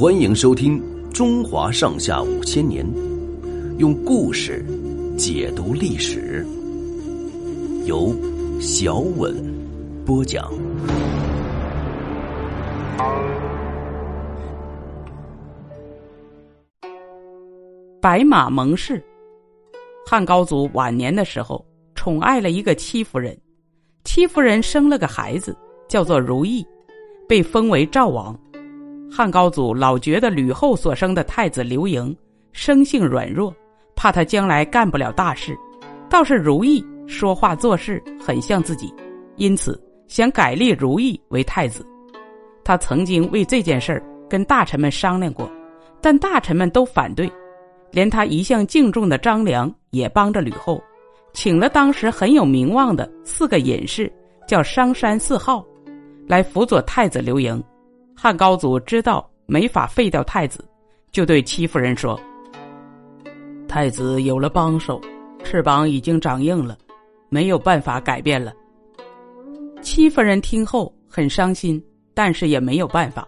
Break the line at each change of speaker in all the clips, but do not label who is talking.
欢迎收听《中华上下五千年》，用故事解读历史，由小稳播讲。
白马盟誓。汉高祖晚年的时候，宠爱了一个戚夫人，戚夫人生了个孩子，叫做如意，被封为赵王。汉高祖老觉得吕后所生的太子刘盈生性软弱，怕他将来干不了大事，倒是如意说话做事很像自己，因此想改立如意为太子。他曾经为这件事儿跟大臣们商量过，但大臣们都反对。连他一向敬重的张良也帮着吕后，请了当时很有名望的四个隐士，叫商山四号，来辅佐太子刘盈。汉高祖知道没法废掉太子，就对戚夫人说：“太子有了帮手，翅膀已经长硬了，没有办法改变了。”戚夫人听后很伤心，但是也没有办法。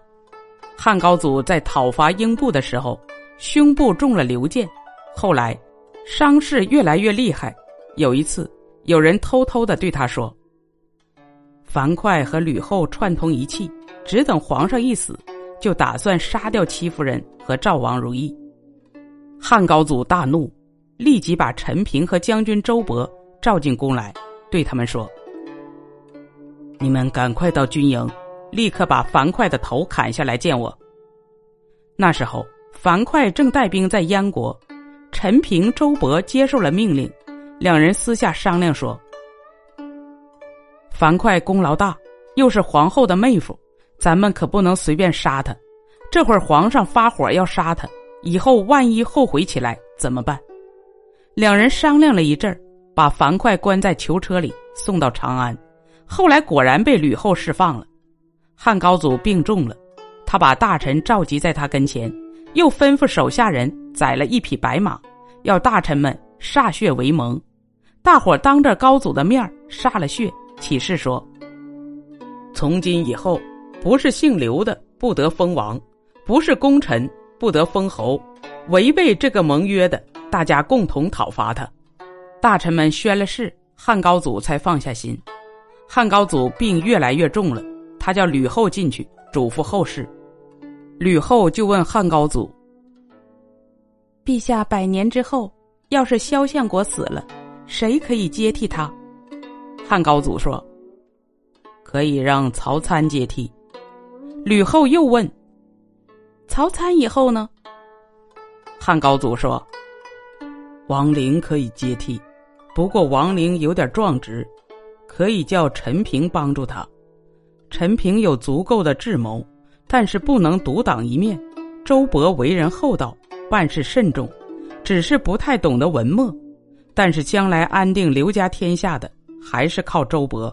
汉高祖在讨伐英布的时候。胸部中了流箭，后来伤势越来越厉害。有一次，有人偷偷的对他说：“樊哙和吕后串通一气，只等皇上一死，就打算杀掉戚夫人和赵王如意。”汉高祖大怒，立即把陈平和将军周勃召进宫来，对他们说：“你们赶快到军营，立刻把樊哙的头砍下来见我。”那时候。樊哙正带兵在燕国，陈平、周勃接受了命令，两人私下商量说：“樊哙功劳大，又是皇后的妹夫，咱们可不能随便杀他。这会儿皇上发火要杀他，以后万一后悔起来怎么办？”两人商量了一阵把樊哙关在囚车里，送到长安。后来果然被吕后释放了。汉高祖病重了，他把大臣召集在他跟前。又吩咐手下人宰了一匹白马，要大臣们歃血为盟。大伙当着高祖的面歃了血，起誓说：从今以后，不是姓刘的不得封王，不是功臣不得封侯。违背这个盟约的，大家共同讨伐他。大臣们宣了誓，汉高祖才放下心。汉高祖病越来越重了，他叫吕后进去嘱咐后事。吕后就问汉高祖：“陛下百年之后，要是萧相国死了，谁可以接替他？”汉高祖说：“可以让曹参接替。”吕后又问：“曹参以后呢？”汉高祖说：“王陵可以接替，不过王陵有点壮直，可以叫陈平帮助他。陈平有足够的智谋。”但是不能独当一面。周勃为人厚道，办事慎重，只是不太懂得文墨。但是将来安定刘家天下的，还是靠周勃。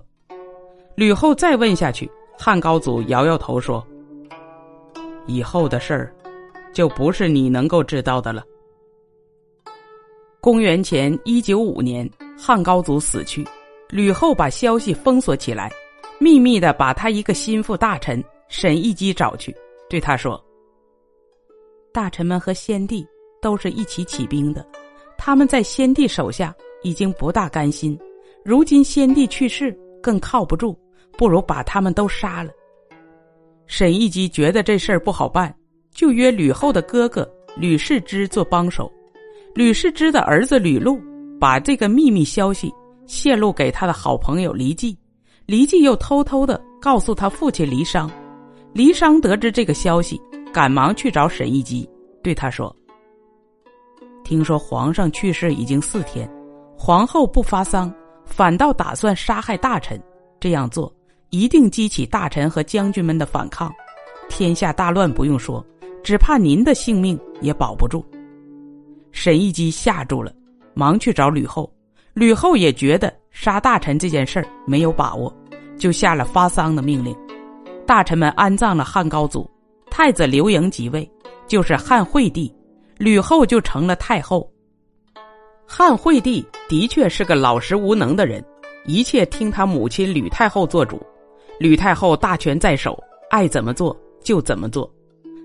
吕后再问下去，汉高祖摇摇头说：“以后的事儿，就不是你能够知道的了。”公元前一九五年，汉高祖死去，吕后把消息封锁起来，秘密的把他一个心腹大臣。沈亦基找去，对他说：“大臣们和先帝都是一起起兵的，他们在先帝手下已经不大甘心，如今先帝去世，更靠不住，不如把他们都杀了。”沈亦基觉得这事儿不好办，就约吕后的哥哥吕世之做帮手。吕世之的儿子吕禄把这个秘密消息泄露给他的好朋友黎季，黎季又偷偷的告诉他父亲黎商。黎商得知这个消息，赶忙去找沈亦基，对他说：“听说皇上去世已经四天，皇后不发丧，反倒打算杀害大臣。这样做一定激起大臣和将军们的反抗，天下大乱不用说，只怕您的性命也保不住。”沈亦基吓住了，忙去找吕后。吕后也觉得杀大臣这件事儿没有把握，就下了发丧的命令。大臣们安葬了汉高祖，太子刘盈即位，就是汉惠帝，吕后就成了太后。汉惠帝的确是个老实无能的人，一切听他母亲吕太后做主。吕太后大权在手，爱怎么做就怎么做。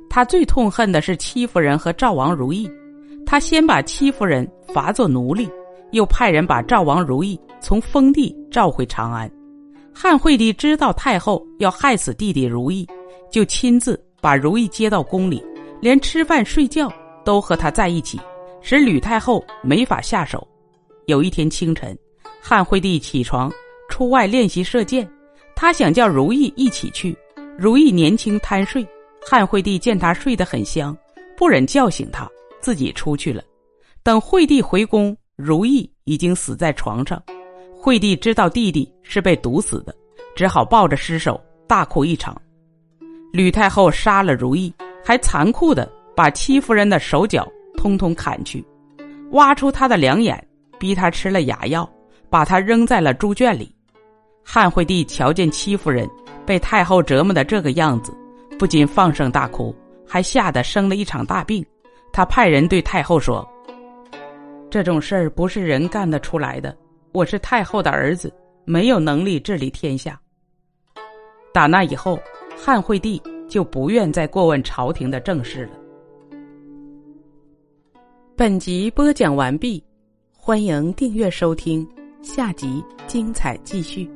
她最痛恨的是戚夫人和赵王如意。她先把戚夫人罚作奴隶，又派人把赵王如意从封地召回长安。汉惠帝知道太后要害死弟弟如意，就亲自把如意接到宫里，连吃饭睡觉都和他在一起，使吕太后没法下手。有一天清晨，汉惠帝起床出外练习射箭，他想叫如意一起去。如意年轻贪睡，汉惠帝见他睡得很香，不忍叫醒他，自己出去了。等惠帝回宫，如意已经死在床上。惠帝知道弟弟是被毒死的，只好抱着尸首大哭一场。吕太后杀了如意，还残酷的把戚夫人的手脚通通砍去，挖出她的两眼，逼她吃了哑药，把她扔在了猪圈里。汉惠帝瞧见戚夫人被太后折磨的这个样子，不仅放声大哭，还吓得生了一场大病。他派人对太后说：“这种事儿不是人干得出来的。”我是太后的儿子，没有能力治理天下。打那以后，汉惠帝就不愿再过问朝廷的政事了。本集播讲完毕，欢迎订阅收听，下集精彩继续。